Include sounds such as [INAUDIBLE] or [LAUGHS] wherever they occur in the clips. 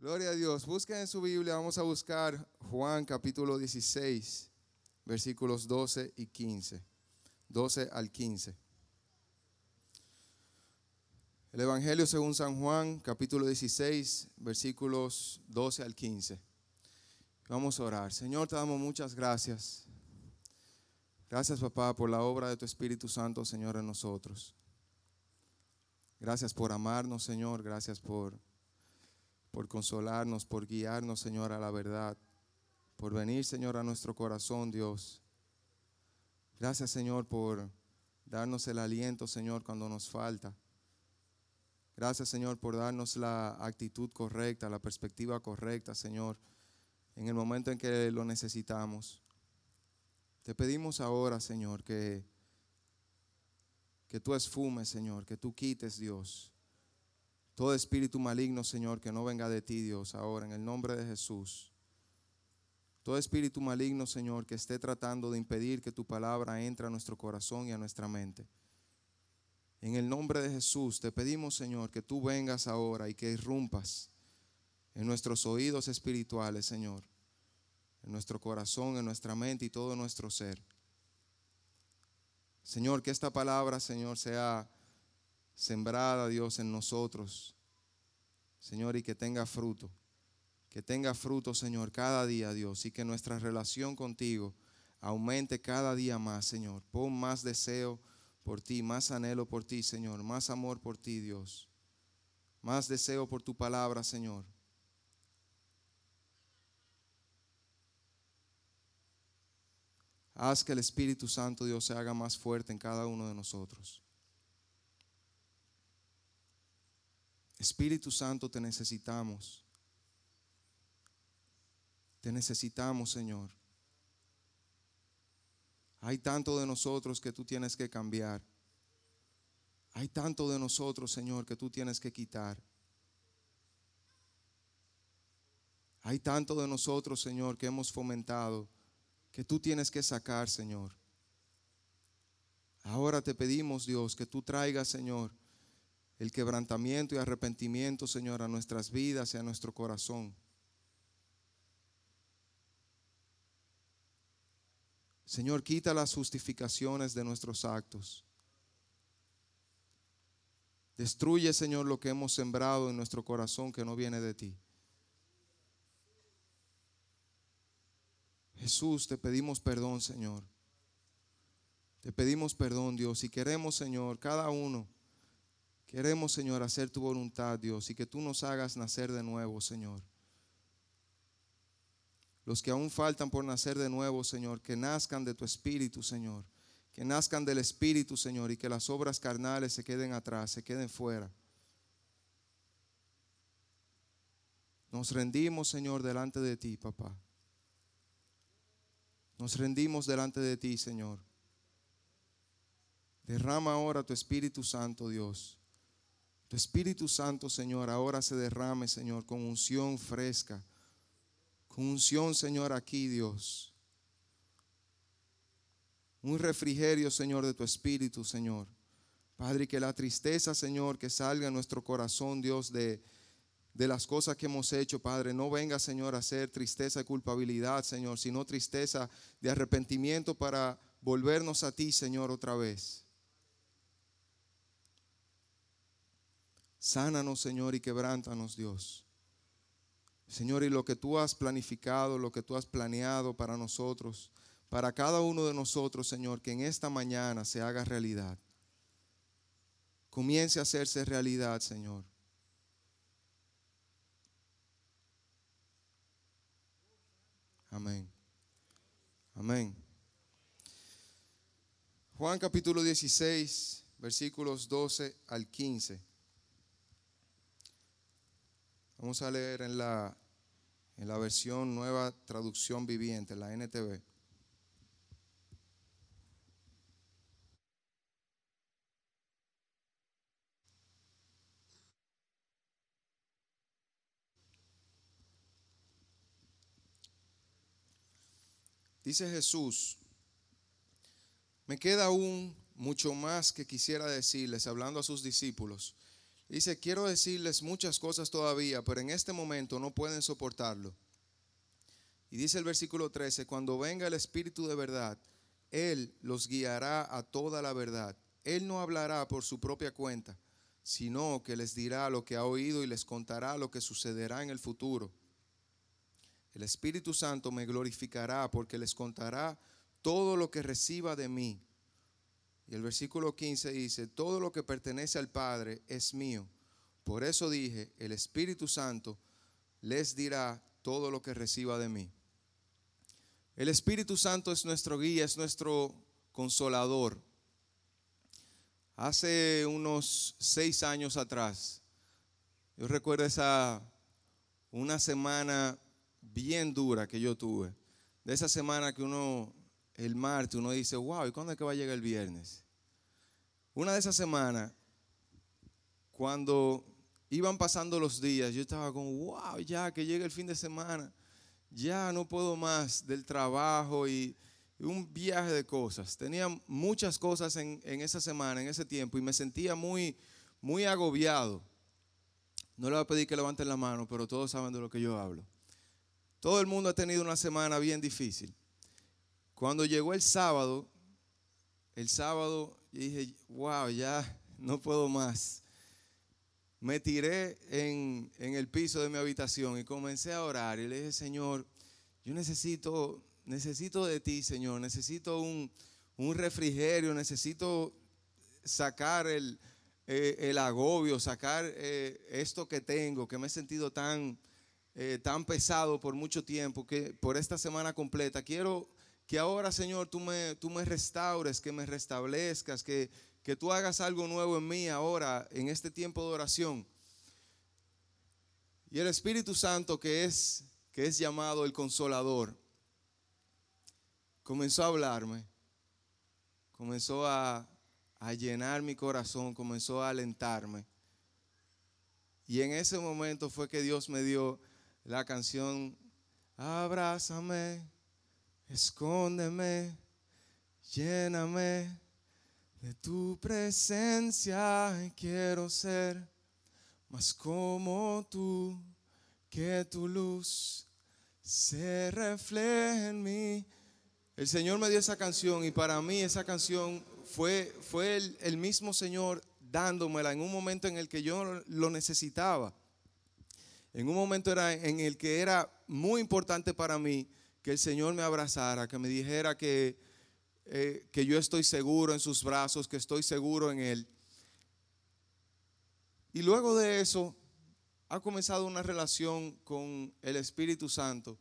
Gloria a Dios. Busquen en su Biblia, vamos a buscar Juan capítulo 16, versículos 12 y 15. 12 al 15. El Evangelio según San Juan, capítulo 16, versículos 12 al 15. Vamos a orar. Señor, te damos muchas gracias. Gracias, papá, por la obra de tu Espíritu Santo, Señor, en nosotros. Gracias por amarnos, Señor. Gracias por por consolarnos, por guiarnos, Señor, a la verdad, por venir, Señor, a nuestro corazón, Dios. Gracias, Señor, por darnos el aliento, Señor, cuando nos falta. Gracias, Señor, por darnos la actitud correcta, la perspectiva correcta, Señor, en el momento en que lo necesitamos. Te pedimos ahora, Señor, que, que tú esfumes, Señor, que tú quites, Dios, todo espíritu maligno, Señor, que no venga de ti, Dios, ahora, en el nombre de Jesús. Todo espíritu maligno, Señor, que esté tratando de impedir que tu palabra entre a nuestro corazón y a nuestra mente. En el nombre de Jesús te pedimos, Señor, que tú vengas ahora y que irrumpas en nuestros oídos espirituales, Señor, en nuestro corazón, en nuestra mente y todo nuestro ser. Señor, que esta palabra, Señor, sea sembrada, Dios, en nosotros, Señor, y que tenga fruto. Que tenga fruto, Señor, cada día, Dios, y que nuestra relación contigo aumente cada día más, Señor. Pon más deseo por ti, más anhelo por ti, Señor, más amor por ti, Dios. Más deseo por tu palabra, Señor. Haz que el Espíritu Santo, Dios, se haga más fuerte en cada uno de nosotros. Espíritu Santo, te necesitamos. Te necesitamos, Señor. Hay tanto de nosotros que tú tienes que cambiar. Hay tanto de nosotros, Señor, que tú tienes que quitar. Hay tanto de nosotros, Señor, que hemos fomentado, que tú tienes que sacar, Señor. Ahora te pedimos, Dios, que tú traigas, Señor, el quebrantamiento y arrepentimiento, Señor, a nuestras vidas y a nuestro corazón. Señor, quita las justificaciones de nuestros actos. Destruye, Señor, lo que hemos sembrado en nuestro corazón que no viene de ti. Jesús, te pedimos perdón, Señor. Te pedimos perdón, Dios. Y queremos, Señor, cada uno Queremos, Señor, hacer tu voluntad, Dios, y que tú nos hagas nacer de nuevo, Señor. Los que aún faltan por nacer de nuevo, Señor, que nazcan de tu espíritu, Señor. Que nazcan del espíritu, Señor, y que las obras carnales se queden atrás, se queden fuera. Nos rendimos, Señor, delante de ti, papá. Nos rendimos delante de ti, Señor. Derrama ahora tu Espíritu Santo, Dios. Tu Espíritu Santo, Señor, ahora se derrame, Señor, con unción fresca. Con unción, Señor, aquí, Dios. Un refrigerio, Señor, de tu Espíritu, Señor. Padre, que la tristeza, Señor, que salga en nuestro corazón, Dios, de, de las cosas que hemos hecho, Padre, no venga, Señor, a ser tristeza y culpabilidad, Señor, sino tristeza de arrepentimiento para volvernos a ti, Señor, otra vez. Sánanos, Señor, y quebrántanos, Dios. Señor, y lo que tú has planificado, lo que tú has planeado para nosotros, para cada uno de nosotros, Señor, que en esta mañana se haga realidad. Comience a hacerse realidad, Señor. Amén. Amén. Juan capítulo 16, versículos 12 al 15. Vamos a leer en la, en la versión nueva traducción viviente, la NTV. Dice Jesús, me queda aún mucho más que quisiera decirles, hablando a sus discípulos, Dice, quiero decirles muchas cosas todavía, pero en este momento no pueden soportarlo. Y dice el versículo 13, cuando venga el Espíritu de verdad, Él los guiará a toda la verdad. Él no hablará por su propia cuenta, sino que les dirá lo que ha oído y les contará lo que sucederá en el futuro. El Espíritu Santo me glorificará porque les contará todo lo que reciba de mí. Y el versículo 15 dice, todo lo que pertenece al Padre es mío. Por eso dije, el Espíritu Santo les dirá todo lo que reciba de mí. El Espíritu Santo es nuestro guía, es nuestro consolador. Hace unos seis años atrás, yo recuerdo esa, una semana bien dura que yo tuve. De esa semana que uno, el martes, uno dice, wow, ¿y cuándo es que va a llegar el viernes? Una de esas semanas, cuando iban pasando los días, yo estaba como, wow, ya que llega el fin de semana ya no puedo más del trabajo y, un viaje de cosas. Tenía muchas cosas en, esa semana, en ese tiempo, y me sentía muy, muy agobiado. No le voy a pedir que levanten la mano, pero todos saben de lo que yo hablo. Todo el mundo ha tenido una semana bien difícil. Cuando llegó el sábado, el sábado dije, wow, ya no puedo más me tiré en, el piso de mi habitación y comencé a orar. Y le dije, Señor, yo necesito, necesito de ti, Señor, necesito un, refrigerio, necesito sacar el, eh, agobio, sacar eh, esto que tengo, que me he sentido tan, eh, tan pesado por mucho tiempo, que por esta semana completa, quiero que ahora, Señor, tú me, tú me restaures, que me restablezcas, que, que tú hagas algo nuevo en mí ahora, en este tiempo de oración. Y el Espíritu Santo, que es, que es llamado el consolador, comenzó a hablarme, comenzó a, a llenar mi corazón, comenzó a alentarme. Y en ese momento fue que Dios me dio la canción, abrázame, escóndeme, lléname de tu presencia quiero ser más como tú, que tu luz se refleje en mí. El Señor me dio esa canción y para mí esa canción fue, fue el, el mismo Señor dándomela en un momento en el que yo lo necesitaba. En un momento era en el que era muy importante para mí que el Señor me abrazara, que me dijera que, eh, que yo estoy seguro en sus brazos, que estoy seguro en Él. Y luego de eso ha comenzado una relación con el Espíritu Santo,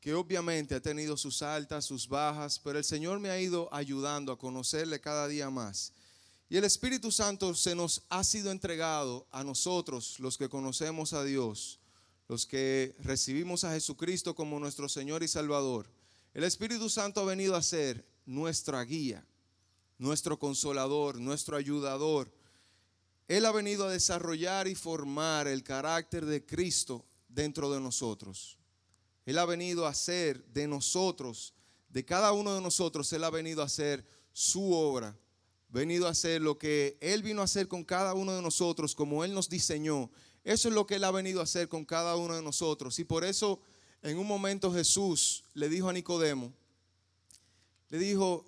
que obviamente ha tenido sus altas, sus bajas, pero el Señor me ha ido ayudando a conocerle cada día más. Y el Espíritu Santo se nos ha sido entregado a nosotros, los que conocemos a Dios, los que recibimos a Jesucristo como nuestro Señor y Salvador. El Espíritu Santo ha venido a ser nuestra guía, nuestro consolador, nuestro ayudador. Él ha venido a desarrollar y formar el carácter de Cristo dentro de nosotros. Él ha venido a hacer de nosotros, de cada uno de nosotros, Él ha venido a hacer su obra, venido a hacer lo que Él vino a hacer con cada uno de nosotros, como Él nos diseñó. Eso es lo que Él ha venido a hacer con cada uno de nosotros. Y por eso en un momento Jesús le dijo a Nicodemo, le dijo,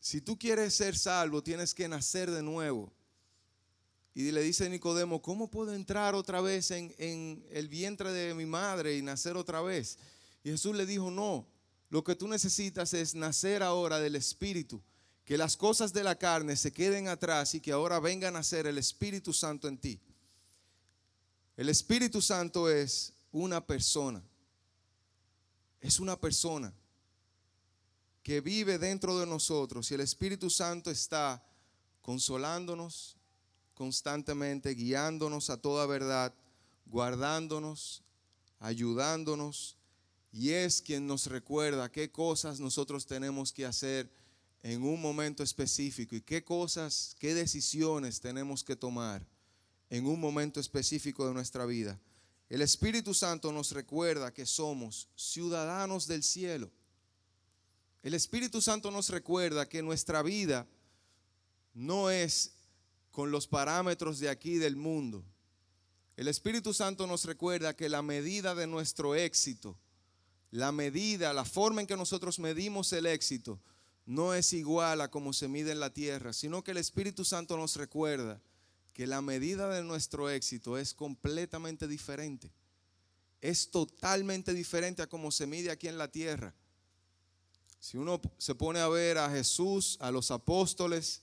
si tú quieres ser salvo, tienes que nacer de nuevo. Y le dice Nicodemo, ¿cómo puedo entrar otra vez en, en, el vientre de mi madre y nacer otra vez? Y Jesús le dijo, no, lo que tú necesitas es nacer ahora del Espíritu, que las cosas de la carne se queden atrás y que ahora venga a nacer el Espíritu Santo en ti. El Espíritu Santo es una persona, es una persona que vive dentro de nosotros y el Espíritu Santo está consolándonos constantemente, guiándonos a toda verdad, guardándonos, ayudándonos. Y es quien nos recuerda qué cosas nosotros tenemos que hacer en un momento específico y qué cosas, qué decisiones tenemos que tomar en un momento específico de nuestra vida. El Espíritu Santo nos recuerda que somos ciudadanos del cielo el Espíritu Santo nos recuerda que nuestra vida no es con los parámetros de aquí del mundo. El Espíritu Santo nos recuerda que la medida de nuestro éxito, la medida, la forma en que nosotros medimos el éxito, no es igual a como se mide en la tierra, sino que el Espíritu Santo nos recuerda que la medida de nuestro éxito es completamente diferente. Es totalmente diferente a como se mide aquí en la tierra. Si uno se pone a ver a Jesús, a los apóstoles,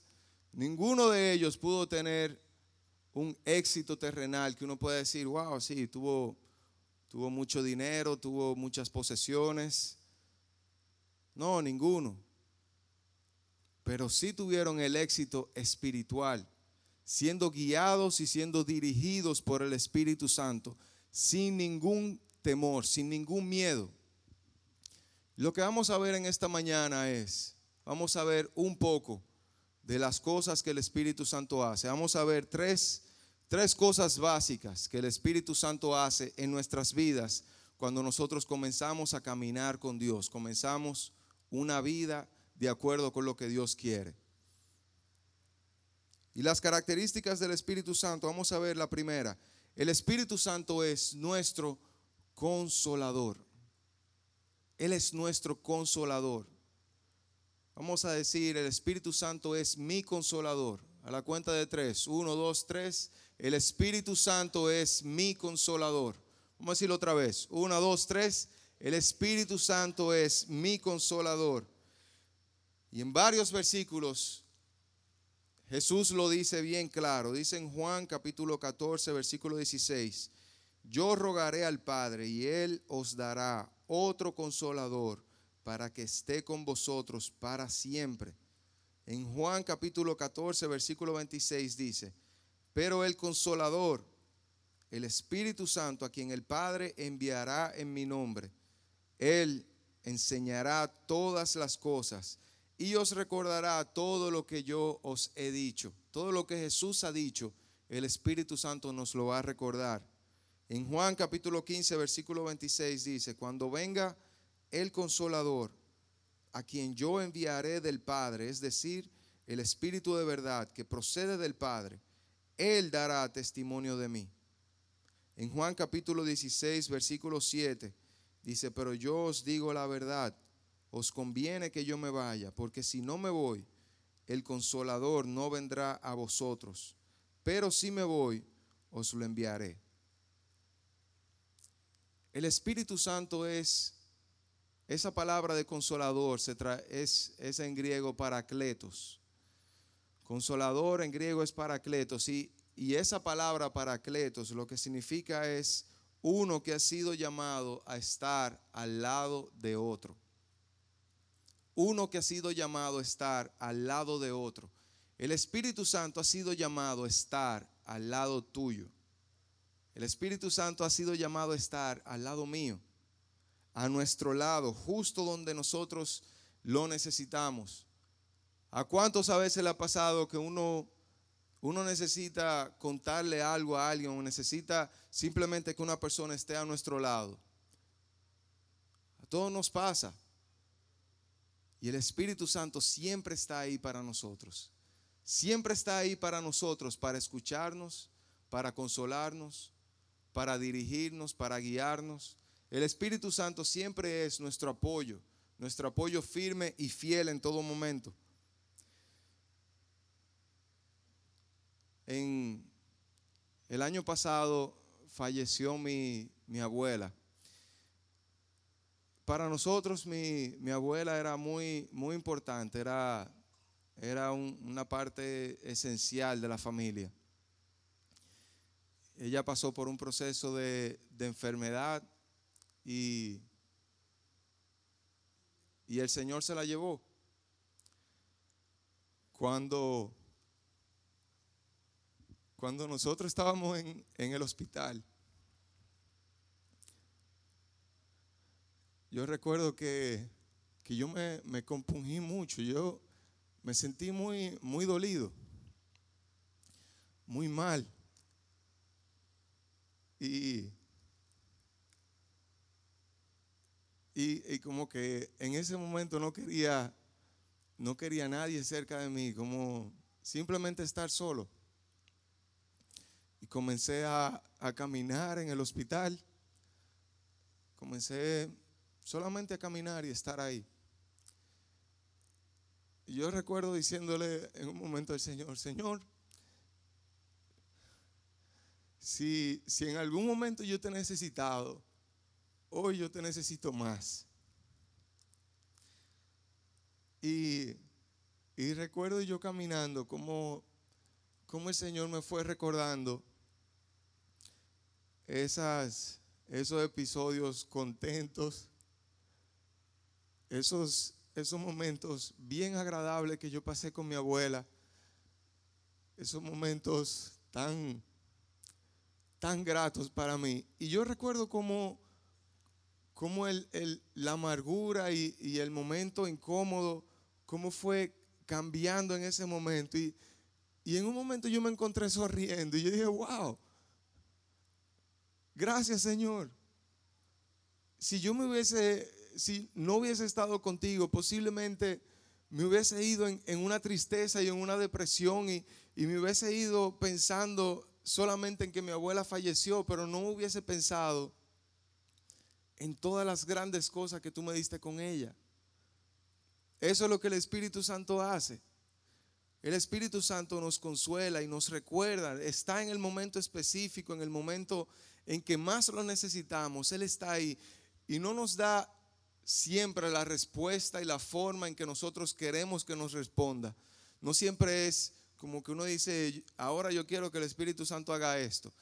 ninguno de ellos pudo tener un éxito terrenal que uno pueda decir, wow, sí, tuvo, tuvo mucho dinero, tuvo muchas posesiones. No, ninguno. Pero sí tuvieron el éxito espiritual, siendo guiados y siendo dirigidos por el Espíritu Santo, sin ningún temor, sin ningún miedo. Lo que vamos a ver en esta mañana es, vamos a ver un poco de las cosas que el Espíritu Santo hace. Vamos a ver tres, tres cosas básicas que el Espíritu Santo hace en nuestras vidas cuando nosotros comenzamos a caminar con Dios, comenzamos una vida de acuerdo con lo que Dios quiere. Y las características del Espíritu Santo, vamos a ver la primera. El Espíritu Santo es nuestro consolador. Él es nuestro consolador. Vamos a decir, el Espíritu Santo es mi consolador. A la cuenta de tres. Uno, dos, tres. El Espíritu Santo es mi consolador. Vamos a decirlo otra vez. Uno, dos, tres. El Espíritu Santo es mi consolador. Y en varios versículos Jesús lo dice bien claro. Dice en Juan capítulo 14, versículo 16. Yo rogaré al Padre y Él os dará otro consolador para que esté con vosotros para siempre. En Juan capítulo 14, versículo 26 dice, pero el consolador, el Espíritu Santo, a quien el Padre enviará en mi nombre, Él enseñará todas las cosas y os recordará todo lo que yo os he dicho. Todo lo que Jesús ha dicho, el Espíritu Santo nos lo va a recordar. En Juan capítulo 15, versículo 26 dice, cuando venga el consolador, a quien yo enviaré del Padre, es decir, el Espíritu de verdad que procede del Padre, Él dará testimonio de mí. En Juan capítulo 16, versículo 7, dice, pero yo os digo la verdad, os conviene que yo me vaya, porque si no me voy, el consolador no vendrá a vosotros, pero si me voy, os lo enviaré. El Espíritu Santo es esa palabra de consolador se es, es, en griego paracletos. Consolador en griego es paracletos. Y, y esa palabra paracletos lo que significa es uno que ha sido llamado a estar al lado de otro. Uno que ha sido llamado a estar al lado de otro. El Espíritu Santo ha sido llamado a estar al lado tuyo. El Espíritu Santo ha sido llamado a estar al lado mío a nuestro lado, justo donde nosotros lo necesitamos. ¿A cuántos a veces le ha pasado que uno, uno necesita contarle algo a alguien o necesita simplemente que una persona esté a nuestro lado? A todos nos pasa. Y el Espíritu Santo siempre está ahí para nosotros. Siempre está ahí para nosotros, para escucharnos, para consolarnos, para dirigirnos, para guiarnos. El Espíritu Santo siempre es nuestro apoyo, nuestro apoyo firme y fiel en todo momento. En el año pasado falleció mi, abuela. Para nosotros mi, abuela era muy, muy importante, era, era una parte esencial de la familia. Ella pasó por un proceso de, de enfermedad y, y el Señor se la llevó. Cuando, cuando nosotros estábamos en, en el hospital, yo recuerdo que, que yo me, me, compungí mucho, yo me sentí muy, muy dolido, muy mal. Y Y, como que en ese momento no quería, no quería nadie cerca de mí, como simplemente estar solo. y comencé a, a caminar en el hospital. Comencé solamente a caminar y estar ahí. Y yo recuerdo diciéndole en un momento al Señor, Señor, si, si en algún momento yo te he necesitado, hoy yo te necesito más. Y, y recuerdo yo caminando como, como el Señor me fue recordando esas, esos episodios contentos, esos, esos momentos bien agradables que yo pasé con mi abuela, esos momentos tan, tan gratos para mí. Y yo recuerdo como, como el, la amargura y, y, el momento incómodo, cómo fue cambiando en ese momento. Y, y en un momento yo me encontré sonriendo y yo dije, wow, gracias Señor. Si yo me hubiese si no hubiese estado contigo, posiblemente me hubiese ido en, una tristeza y en una depresión y, me hubiese ido pensando solamente en que mi abuela falleció, pero no hubiese pensado en todas las grandes cosas que tú me diste con ella. Eso es lo que el Espíritu Santo hace. El Espíritu Santo nos consuela y nos recuerda, está en el momento específico, en el momento en que más lo necesitamos, Él está ahí y no nos da siempre la respuesta y la forma en que nosotros queremos que nos responda. No siempre es como que uno dice, ahora yo quiero que el Espíritu Santo haga esto.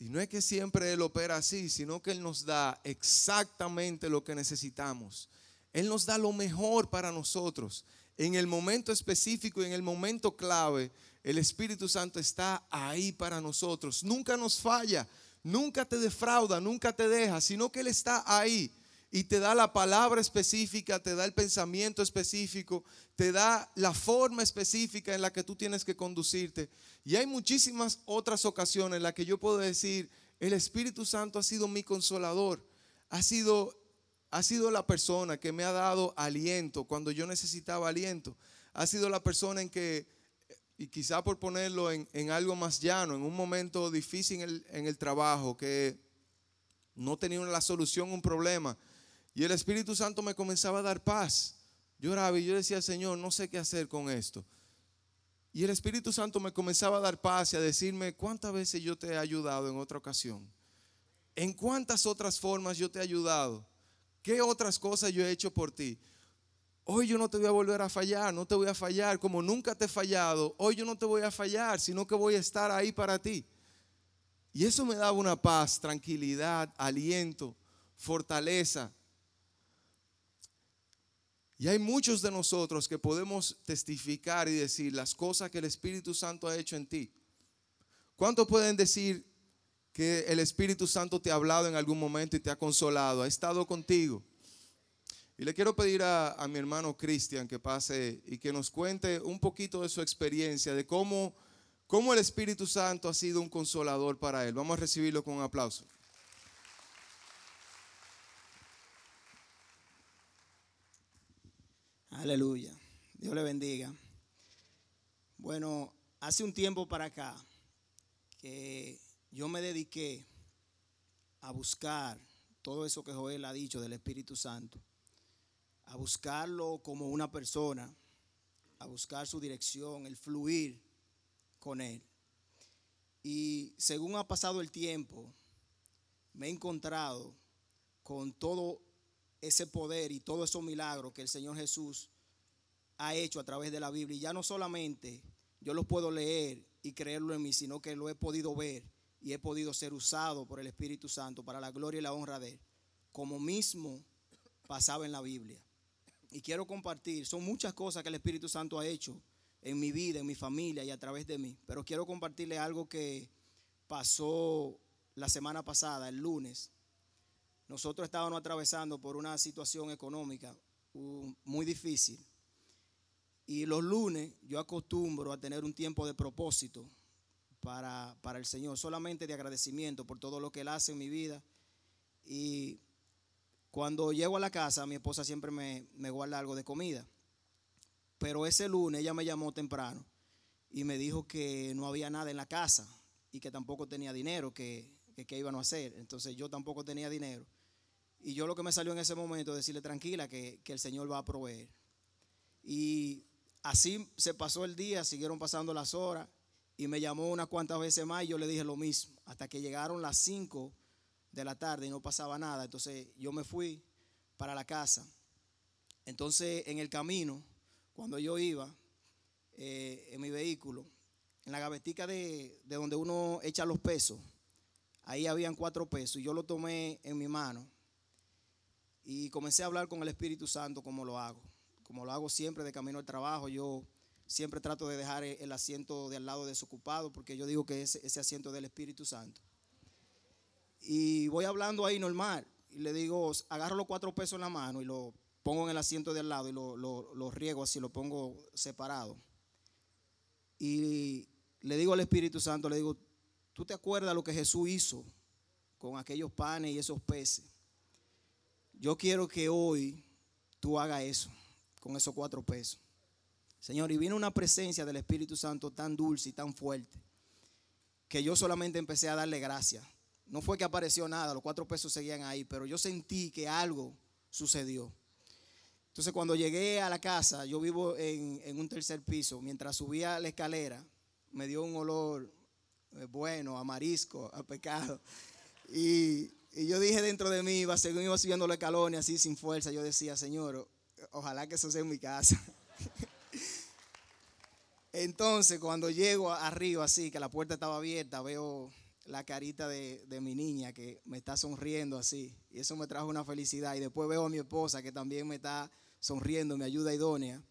Y no es que siempre Él opera así, sino que Él nos da exactamente lo que necesitamos. Él nos da lo mejor para nosotros. En el momento específico y en el momento clave, el Espíritu Santo está ahí para nosotros. Nunca nos falla, nunca te defrauda, nunca te deja, sino que Él está ahí y te da la palabra específica, te da el pensamiento específico, te da la forma específica en la que tú tienes que conducirte. Y hay muchísimas otras ocasiones en las que yo puedo decir, el Espíritu Santo ha sido mi consolador, ha sido, ha sido la persona que me ha dado aliento cuando yo necesitaba aliento, ha sido la persona en que, y quizá por ponerlo en, algo más llano, en un momento difícil en el, en el trabajo, que no tenía la solución un problema, y el Espíritu Santo me comenzaba a dar paz. Yo oraba y yo decía, Señor, no sé qué hacer con esto. Y el Espíritu Santo me comenzaba a dar paz y a decirme, ¿cuántas veces yo te he ayudado en otra ocasión? ¿En cuántas otras formas yo te he ayudado? ¿Qué otras cosas yo he hecho por ti? Hoy yo no te voy a volver a fallar, no te voy a fallar como nunca te he fallado. Hoy yo no te voy a fallar, sino que voy a estar ahí para ti. Y eso me daba una paz, tranquilidad, aliento, fortaleza. Y hay muchos de nosotros que podemos testificar y decir las cosas que el Espíritu Santo ha hecho en ti. ¿Cuántos pueden decir que el Espíritu Santo te ha hablado en algún momento y te ha consolado, ha estado contigo? Y le quiero pedir a, mi hermano Cristian que pase y que nos cuente un poquito de su experiencia, de cómo, cómo el Espíritu Santo ha sido un consolador para él. Vamos a recibirlo con un aplauso. Aleluya. Dios le bendiga. Bueno, hace un tiempo para acá que yo me dediqué a buscar todo eso que Joel ha dicho del Espíritu Santo, a buscarlo como una persona, a buscar su dirección, el fluir con él. Y según ha pasado el tiempo, me he encontrado con todo ese poder y todos esos milagros que el Señor Jesús ha hecho a través de la Biblia. Y ya no solamente yo los puedo leer y creerlo en mí, sino que lo he podido ver y he podido ser usado por el Espíritu Santo para la gloria y la honra de Él, como mismo pasaba en la Biblia. Y quiero compartir, son muchas cosas que el Espíritu Santo ha hecho en mi vida, en mi familia y a través de mí, pero quiero compartirle algo que pasó la semana pasada, el lunes, nosotros estábamos atravesando por una situación económica muy difícil. Y los lunes yo acostumbro a tener un tiempo de propósito para, el Señor, solamente de agradecimiento por todo lo que Él hace en mi vida. Y cuando llego a la casa, mi esposa siempre me, me guarda algo de comida. Pero ese lunes ella me llamó temprano y me dijo que no había nada en la casa y que tampoco tenía dinero, que, que, iban a hacer. Entonces yo tampoco tenía dinero. Y yo lo que me salió en ese momento es decirle tranquila que, que el Señor va a proveer. Y así se pasó el día, siguieron pasando las horas y me llamó unas cuantas veces más y yo le dije lo mismo, hasta que llegaron las 5 de la tarde y no pasaba nada. Entonces yo me fui para la casa. Entonces en el camino, cuando yo iba eh, en mi vehículo, en la gavetica de, de donde uno echa los pesos, ahí habían cuatro pesos y yo lo tomé en mi mano y comencé a hablar con el Espíritu Santo como lo hago, como lo hago siempre de camino al trabajo. Yo siempre trato de dejar el asiento de al lado desocupado porque yo digo que ese, ese asiento del Espíritu Santo. Y voy hablando ahí normal y le digo, agarro los cuatro pesos en la mano y lo pongo en el asiento de al lado y lo, lo riego así, lo pongo separado. Y le digo al Espíritu Santo, le digo, ¿tú te acuerdas lo que Jesús hizo con aquellos panes y esos peces? Yo quiero que hoy tú hagas eso con esos cuatro pesos. Señor, y vino una presencia del Espíritu Santo tan dulce y tan fuerte que yo solamente empecé a darle gracias. No fue que apareció nada, los cuatro pesos seguían ahí, pero yo sentí que algo sucedió. Entonces cuando llegué a la casa, yo vivo en, un tercer piso, mientras subía la escalera, me dio un olor bueno, a marisco, a pecado. Y, yo dije dentro de mí, iba, según iba subiendo los escalones así sin fuerza, yo decía, Señor, ojalá que eso sea en mi casa. [LAUGHS] Entonces, cuando llego arriba, así, que la puerta estaba abierta, veo la carita de, mi niña que me está sonriendo así. Y eso me trajo una felicidad. Y después veo a mi esposa que también me está sonriendo, me ayuda idónea.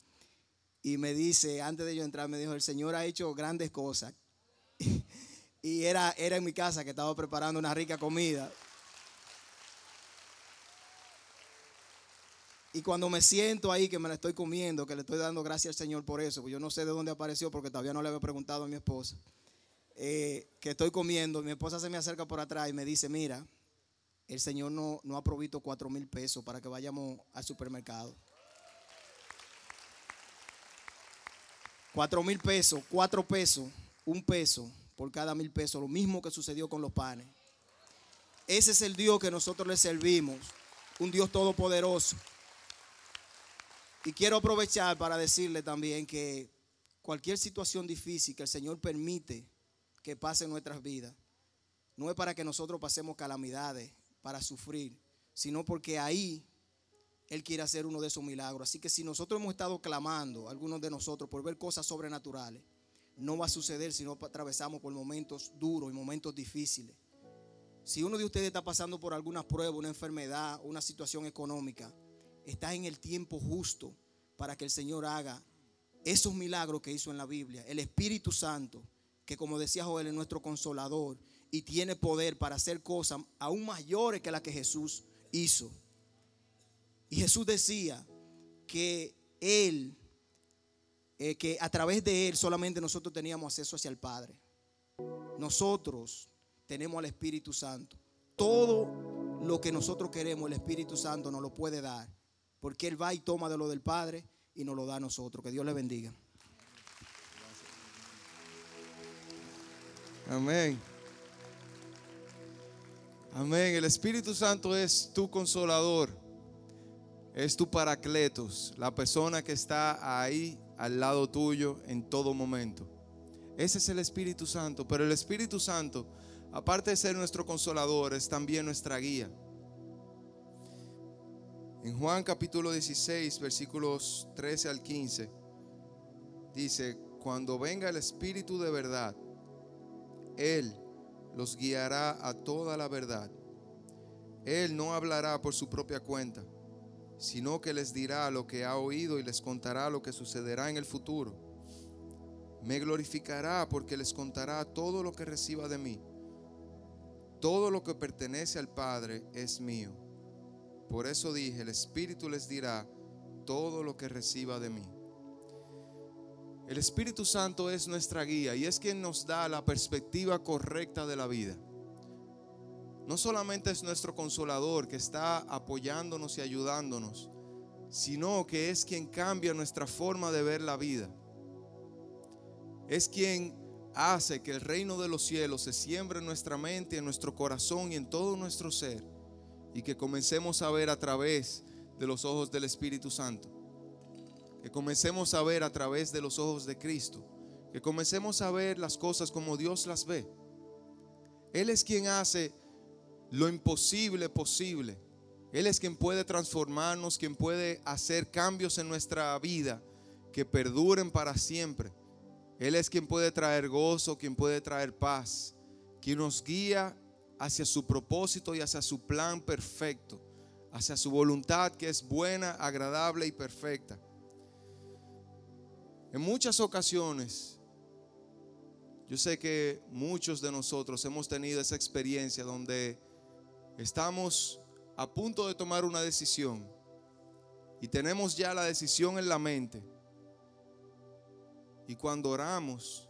Y me dice, antes de yo entrar, me dijo, el Señor ha hecho grandes cosas. [LAUGHS] y era, era en mi casa que estaba preparando una rica comida. Y cuando me siento ahí que me la estoy comiendo, que le estoy dando gracias al Señor por eso, pues yo no sé de dónde apareció porque todavía no le había preguntado a mi esposa, eh, que estoy comiendo, mi esposa se me acerca por atrás y me dice, mira, el Señor no, no ha provisto cuatro mil pesos para que vayamos al supermercado. Cuatro mil pesos, cuatro pesos, un peso por cada mil pesos, lo mismo que sucedió con los panes. Ese es el Dios que nosotros le servimos, un Dios todopoderoso. Y quiero aprovechar para decirle también que cualquier situación difícil que el Señor permite que pase en nuestras vidas, no es para que nosotros pasemos calamidades, para sufrir, sino porque ahí Él quiere hacer uno de esos milagros. Así que si nosotros hemos estado clamando, algunos de nosotros, por ver cosas sobrenaturales, no va a suceder si no atravesamos por momentos duros y momentos difíciles. Si uno de ustedes está pasando por alguna prueba, una enfermedad, una situación económica, está en el tiempo justo para que el Señor haga esos milagros que hizo en la Biblia. El Espíritu Santo, que como decía Joel es nuestro consolador y tiene poder para hacer cosas aún mayores que las que Jesús hizo. Y Jesús decía que Él, eh, que a través de Él solamente nosotros teníamos acceso hacia el Padre. Nosotros tenemos al Espíritu Santo. Todo lo que nosotros queremos, el Espíritu Santo nos lo puede dar porque Él va y toma de lo del Padre y nos lo da a nosotros. Que Dios le bendiga. Amén. Amén. El Espíritu Santo es tu consolador. Es tu paracletos, la persona que está ahí al lado tuyo en todo momento. Ese es el Espíritu Santo. Pero el Espíritu Santo, aparte de ser nuestro consolador, es también nuestra guía. En Juan capítulo 16, versículos 13 al 15, dice, cuando venga el Espíritu de verdad, Él los guiará a toda la verdad. Él no hablará por su propia cuenta, sino que les dirá lo que ha oído y les contará lo que sucederá en el futuro. Me glorificará porque les contará todo lo que reciba de mí. Todo lo que pertenece al Padre es mío. Por eso dije, el Espíritu les dirá todo lo que reciba de mí. El Espíritu Santo es nuestra guía y es quien nos da la perspectiva correcta de la vida. No solamente es nuestro consolador que está apoyándonos y ayudándonos, sino que es quien cambia nuestra forma de ver la vida. Es quien hace que el reino de los cielos se siembre en nuestra mente, en nuestro corazón y en todo nuestro ser. Y que comencemos a ver a través de los ojos del Espíritu Santo. Que comencemos a ver a través de los ojos de Cristo. Que comencemos a ver las cosas como Dios las ve. Él es quien hace lo imposible posible. Él es quien puede transformarnos, quien puede hacer cambios en nuestra vida que perduren para siempre. Él es quien puede traer gozo, quien puede traer paz, quien nos guía hacia su propósito y hacia su plan perfecto, hacia su voluntad que es buena, agradable y perfecta. En muchas ocasiones, yo sé que muchos de nosotros hemos tenido esa experiencia donde estamos a punto de tomar una decisión y tenemos ya la decisión en la mente y cuando oramos,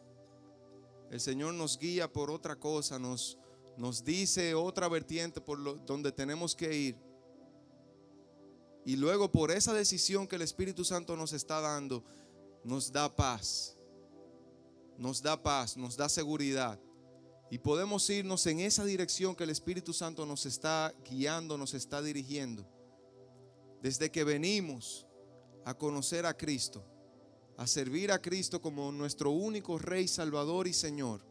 el Señor nos guía por otra cosa, nos, nos dice otra vertiente por lo, donde tenemos que ir. Y luego por esa decisión que el Espíritu Santo nos está dando, nos da paz. Nos da paz, nos da seguridad. Y podemos irnos en esa dirección que el Espíritu Santo nos está guiando, nos está dirigiendo. Desde que venimos a conocer a Cristo a servir a Cristo como nuestro único Rey, Salvador y Señor,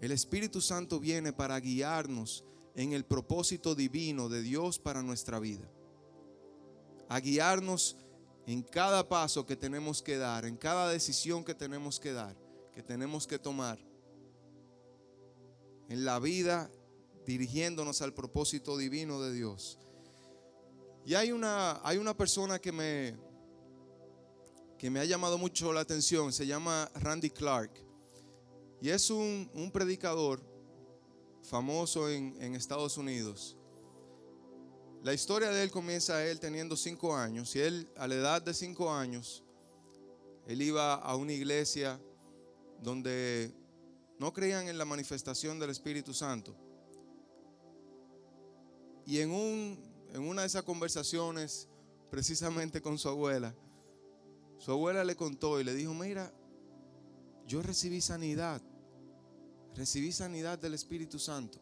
el Espíritu Santo viene para guiarnos en el propósito divino de Dios para nuestra vida. A guiarnos en cada paso que tenemos que dar, en cada decisión que tenemos que dar, que tenemos que tomar. En la vida dirigiéndonos al propósito divino de Dios. Y hay una, hay una persona que me, que me ha llamado mucho la atención. Se llama Randy Clark. Y es un, predicador famoso en, en, Estados Unidos. La historia de él comienza él teniendo cinco años. Y él, a la edad de cinco años, él iba a una iglesia donde no creían en la manifestación del Espíritu Santo. Y en, un, en una de esas conversaciones, precisamente con su abuela, su abuela le contó y le dijo, mira, yo recibí sanidad, recibí sanidad del Espíritu Santo.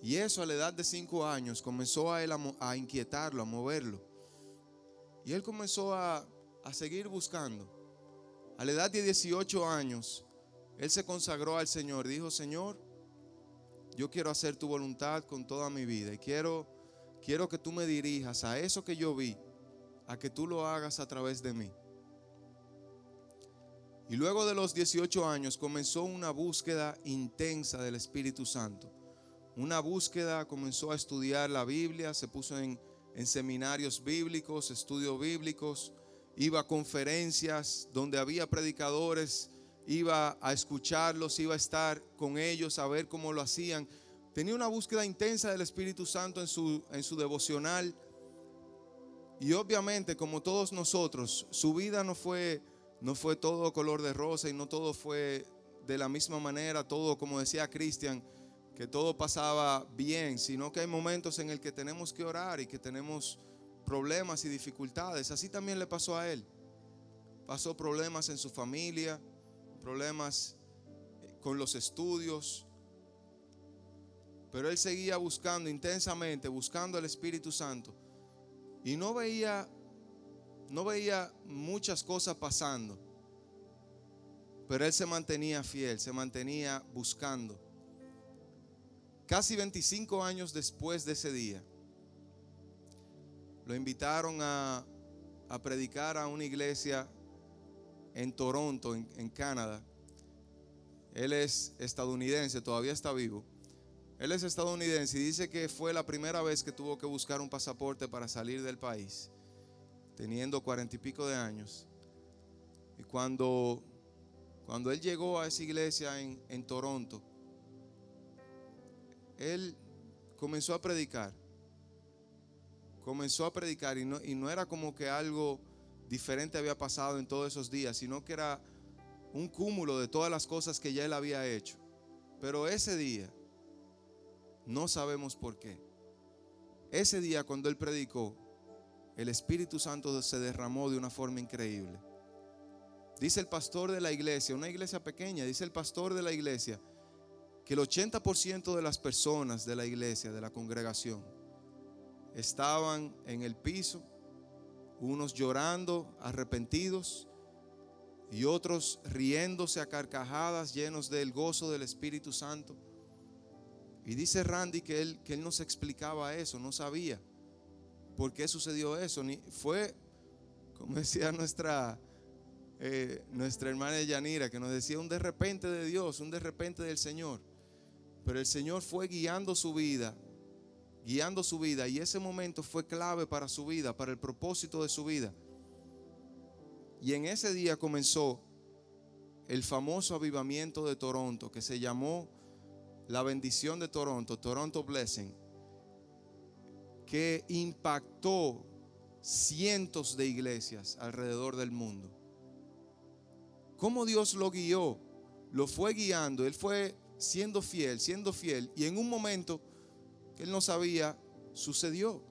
Y eso a la edad de cinco años comenzó a él a, inquietarlo, a moverlo. Y él comenzó a, a seguir buscando. A la edad de 18 años, él se consagró al Señor. Dijo, Señor, yo quiero hacer tu voluntad con toda mi vida. Y quiero, quiero que tú me dirijas a eso que yo vi a que tú lo hagas a través de mí. Y luego de los 18 años comenzó una búsqueda intensa del Espíritu Santo. Una búsqueda, comenzó a estudiar la Biblia, se puso en, en seminarios bíblicos, estudios bíblicos, iba a conferencias donde había predicadores, iba a escucharlos, iba a estar con ellos, a ver cómo lo hacían. Tenía una búsqueda intensa del Espíritu Santo en su, en su devocional y obviamente, como todos nosotros, su vida no fue, no fue todo color de rosa y no todo fue de la misma manera, todo como decía Cristian, que todo pasaba bien, sino que hay momentos en el que tenemos que orar y que tenemos problemas y dificultades. Así también le pasó a él. Pasó problemas en su familia, problemas con los estudios, pero él seguía buscando intensamente, buscando al Espíritu Santo y no veía, no veía muchas cosas pasando. Pero él se mantenía fiel, se mantenía buscando. Casi 25 años después de ese día, lo invitaron a predicar a una iglesia en Toronto, en, Canadá. Él es estadounidense, todavía está vivo. Él es estadounidense y dice que fue la primera vez que tuvo que buscar un pasaporte para salir del país, teniendo cuarenta y pico de años. Y cuando, cuando él llegó a esa iglesia en, en Toronto, él comenzó a predicar. Comenzó a predicar y no, y no era como que algo diferente había pasado en todos esos días, sino que era un cúmulo de todas las cosas que ya él había hecho. Pero ese día, no sabemos por qué. Ese día cuando él predicó, el Espíritu Santo se derramó de una forma increíble. Dice el pastor de la iglesia, una iglesia pequeña, dice el pastor de la iglesia, que el 80% de las personas de la iglesia, de la congregación, estaban en el piso, unos llorando, arrepentidos, y otros riéndose a carcajadas, llenos del gozo del Espíritu Santo. Y dice Randy que él, que él no se explicaba eso, no sabía por qué sucedió eso. Ni, fue, como decía nuestra, eh, nuestra hermana Yanira, que nos decía un de repente de Dios, un de repente del Señor. Pero el Señor fue guiando su vida, guiando su vida, y ese momento fue clave para su vida, para el propósito de su vida. Y en ese día comenzó el famoso avivamiento de Toronto, que se llamó la bendición de Toronto, Toronto Blessing, que impactó cientos de iglesias alrededor del mundo. ¿Cómo Dios lo guió? Lo fue guiando, Él fue siendo fiel, siendo fiel, y en un momento que Él no sabía, sucedió.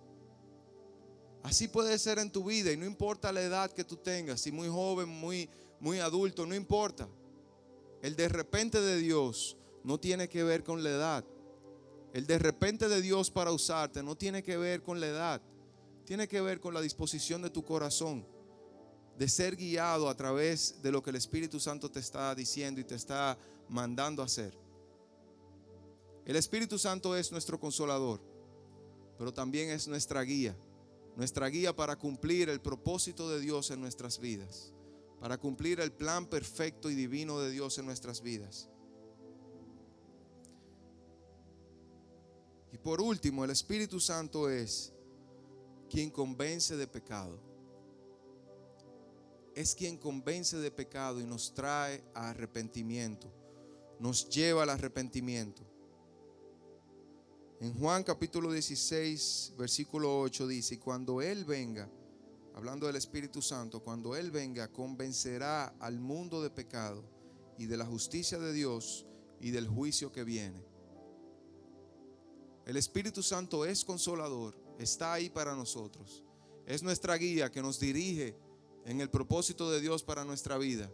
Así puede ser en tu vida y no importa la edad que tú tengas, si muy joven, muy, muy adulto, no importa. El de repente de Dios no tiene que ver con la edad. El de repente de Dios para usarte no tiene que ver con la edad. Tiene que ver con la disposición de tu corazón de ser guiado a través de lo que el Espíritu Santo te está diciendo y te está mandando a hacer. El Espíritu Santo es nuestro consolador, pero también es nuestra guía, nuestra guía para cumplir el propósito de Dios en nuestras vidas, para cumplir el plan perfecto y divino de Dios en nuestras vidas. Y por último, el Espíritu Santo es quien convence de pecado es quien convence de pecado y nos trae a arrepentimiento, nos lleva al arrepentimiento. En Juan capítulo 16, versículo 8 dice, y cuando Él venga, hablando del Espíritu Santo, cuando Él venga, convencerá al mundo de pecado y de la justicia de Dios y del juicio que viene. El Espíritu Santo es consolador, está ahí para nosotros. Es nuestra guía que nos dirige en el propósito de Dios para nuestra vida,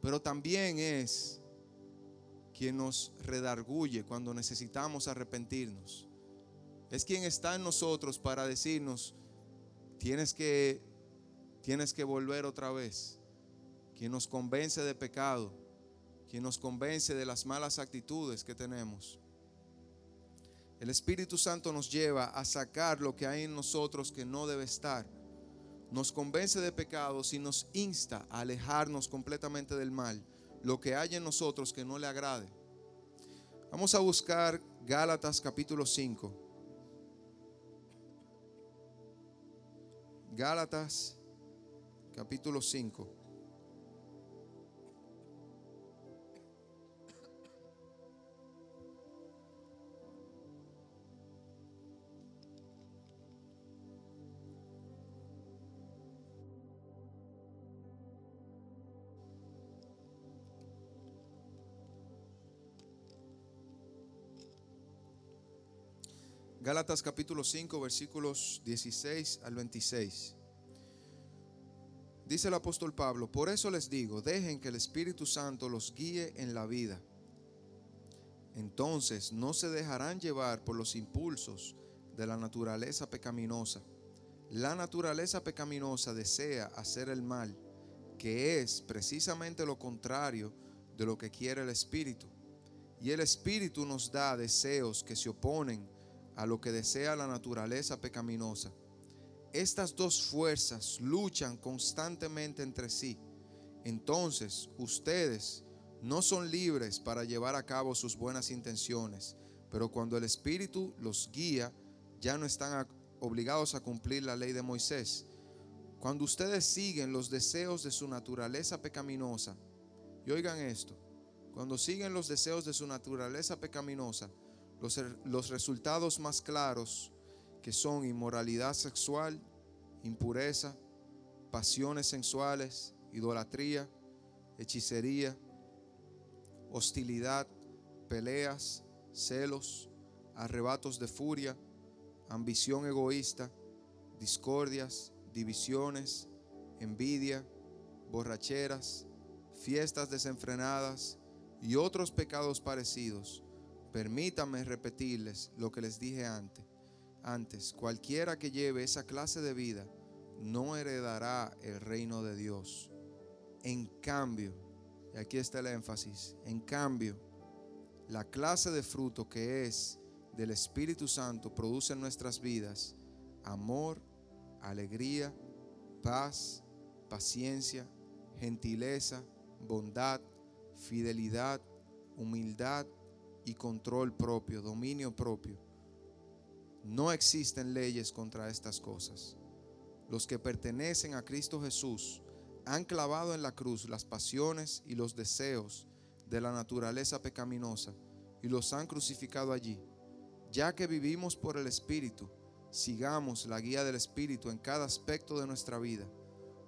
pero también es quien nos redarguye cuando necesitamos arrepentirnos. Es quien está en nosotros para decirnos, tienes que, tienes que volver otra vez. Quien nos convence de pecado, quien nos convence de las malas actitudes que tenemos. El Espíritu Santo nos lleva a sacar lo que hay en nosotros que no debe estar nos convence de pecados y nos insta a alejarnos completamente del mal, lo que hay en nosotros que no le agrade. Vamos a buscar Gálatas capítulo 5. Gálatas capítulo 5. Gálatas capítulo 5 versículos 16 al 26. Dice el apóstol Pablo, por eso les digo, dejen que el Espíritu Santo los guíe en la vida. Entonces no se dejarán llevar por los impulsos de la naturaleza pecaminosa. La naturaleza pecaminosa desea hacer el mal, que es precisamente lo contrario de lo que quiere el Espíritu. Y el Espíritu nos da deseos que se oponen a lo que desea la naturaleza pecaminosa. Estas dos fuerzas luchan constantemente entre sí. Entonces ustedes no son libres para llevar a cabo sus buenas intenciones, pero cuando el Espíritu los guía, ya no están obligados a cumplir la ley de Moisés. Cuando ustedes siguen los deseos de su naturaleza pecaminosa, y oigan esto, cuando siguen los deseos de su naturaleza pecaminosa, los, resultados más claros que son inmoralidad sexual, impureza, pasiones sensuales, idolatría, hechicería, hostilidad, peleas, celos, arrebatos de furia, ambición egoísta, discordias, divisiones, envidia, borracheras, fiestas desenfrenadas y otros pecados parecidos, permítanme repetirles lo que les dije antes. Antes, cualquiera que lleve esa clase de vida no heredará el reino de Dios. En cambio, y aquí está el énfasis, en cambio, la clase de fruto que es del Espíritu Santo produce en nuestras vidas amor, alegría, paz, paciencia, gentileza, bondad, fidelidad, humildad y control propio, dominio propio. No existen leyes contra estas cosas. Los que pertenecen a Cristo Jesús han clavado en la cruz las pasiones y los deseos de la naturaleza pecaminosa y los han crucificado allí. Ya que vivimos por el Espíritu, sigamos la guía del Espíritu en cada aspecto de nuestra vida.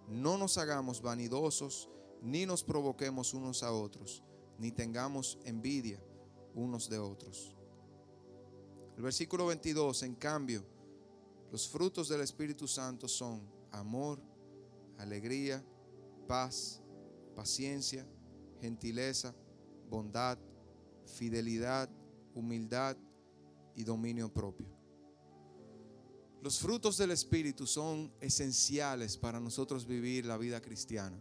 No nos hagamos vanidosos, ni nos provoquemos unos a otros, ni tengamos envidia unos de otros. El versículo 22, en cambio, los frutos del Espíritu Santo son amor, alegría, paz, paciencia, gentileza, bondad, fidelidad, humildad y dominio propio. Los frutos del Espíritu son esenciales para nosotros vivir la vida cristiana.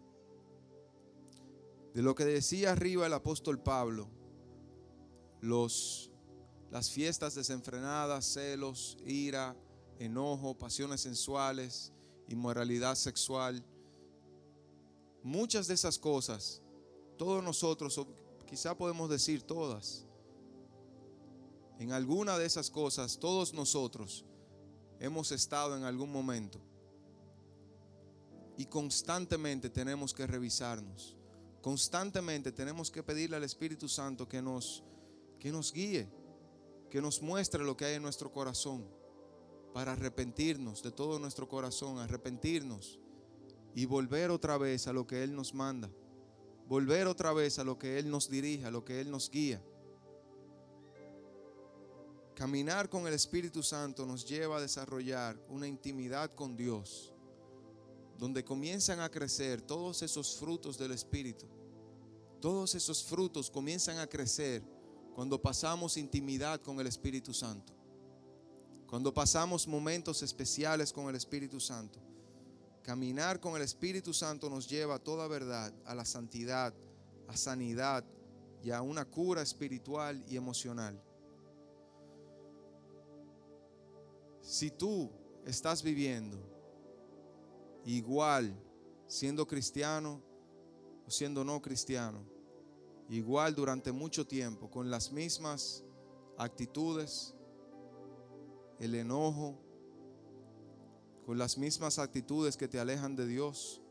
De lo que decía arriba el apóstol Pablo, los, las fiestas desenfrenadas, celos, ira, enojo, pasiones sensuales, inmoralidad sexual, muchas de esas cosas, todos nosotros, quizá podemos decir todas, en alguna de esas cosas, todos nosotros hemos estado en algún momento. Y constantemente tenemos que revisarnos. Constantemente tenemos que pedirle al Espíritu Santo que nos, que nos guíe, que nos muestre lo que hay en nuestro corazón, para arrepentirnos de todo nuestro corazón, arrepentirnos y volver otra vez a lo que Él nos manda, volver otra vez a lo que Él nos dirige, a lo que Él nos guía. Caminar con el Espíritu Santo nos lleva a desarrollar una intimidad con Dios, donde comienzan a crecer todos esos frutos del Espíritu. Todos esos frutos comienzan a crecer cuando pasamos intimidad con el Espíritu Santo. Cuando pasamos momentos especiales con el Espíritu Santo. Caminar con el Espíritu Santo nos lleva a toda verdad, a la santidad, a sanidad y a una cura espiritual y emocional. Si tú estás viviendo igual siendo cristiano o siendo no cristiano, igual durante mucho tiempo, con las mismas actitudes, el enojo, con las mismas actitudes que te alejan de Dios,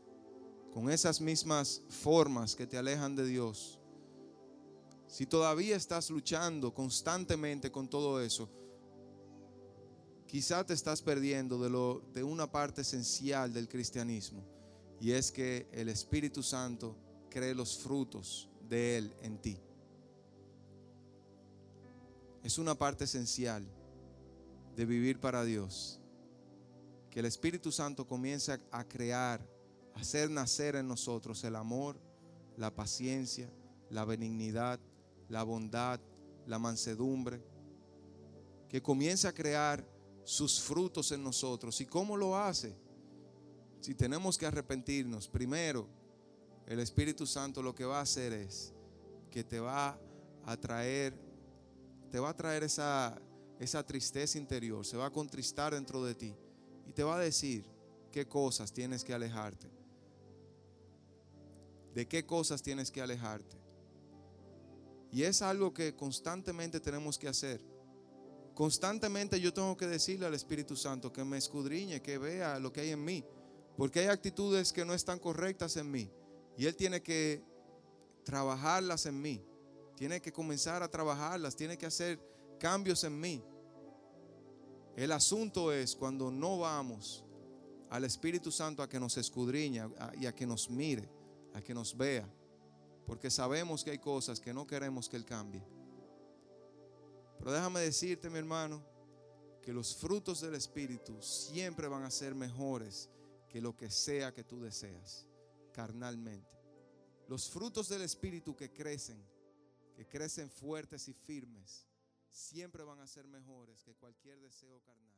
con esas mismas formas que te alejan de Dios, si todavía estás luchando constantemente con todo eso, quizá te estás perdiendo de, lo, de una parte esencial del cristianismo y es que el Espíritu Santo cree los frutos de Él en ti. Es una parte esencial de vivir para Dios. Que el Espíritu Santo comience a crear, a hacer nacer en nosotros el amor, la paciencia, la benignidad, la bondad, la mansedumbre. Que comience a crear sus frutos en nosotros. ¿Y cómo lo hace? Si tenemos que arrepentirnos, primero, el Espíritu Santo lo que va a hacer es que te va a traer, te va a traer esa, esa tristeza interior, se va a contristar dentro de ti y te va a decir qué cosas tienes que alejarte. De qué cosas tienes que alejarte. Y es algo que constantemente tenemos que hacer. Constantemente yo tengo que decirle al Espíritu Santo que me escudriñe, que vea lo que hay en mí. Porque hay actitudes que no están correctas en mí. Y Él tiene que trabajarlas en mí. Tiene que comenzar a trabajarlas. Tiene que hacer cambios en mí. El asunto es cuando no vamos al Espíritu Santo a que nos escudriñe y a que nos mire, a que nos vea. Porque sabemos que hay cosas que no queremos que Él cambie. Pero déjame decirte, mi hermano, que los frutos del Espíritu siempre van a ser mejores que lo que sea que tú deseas. Carnalmente. Los frutos del Espíritu que crecen, que crecen fuertes y firmes, siempre van a ser mejores que cualquier deseo carnal.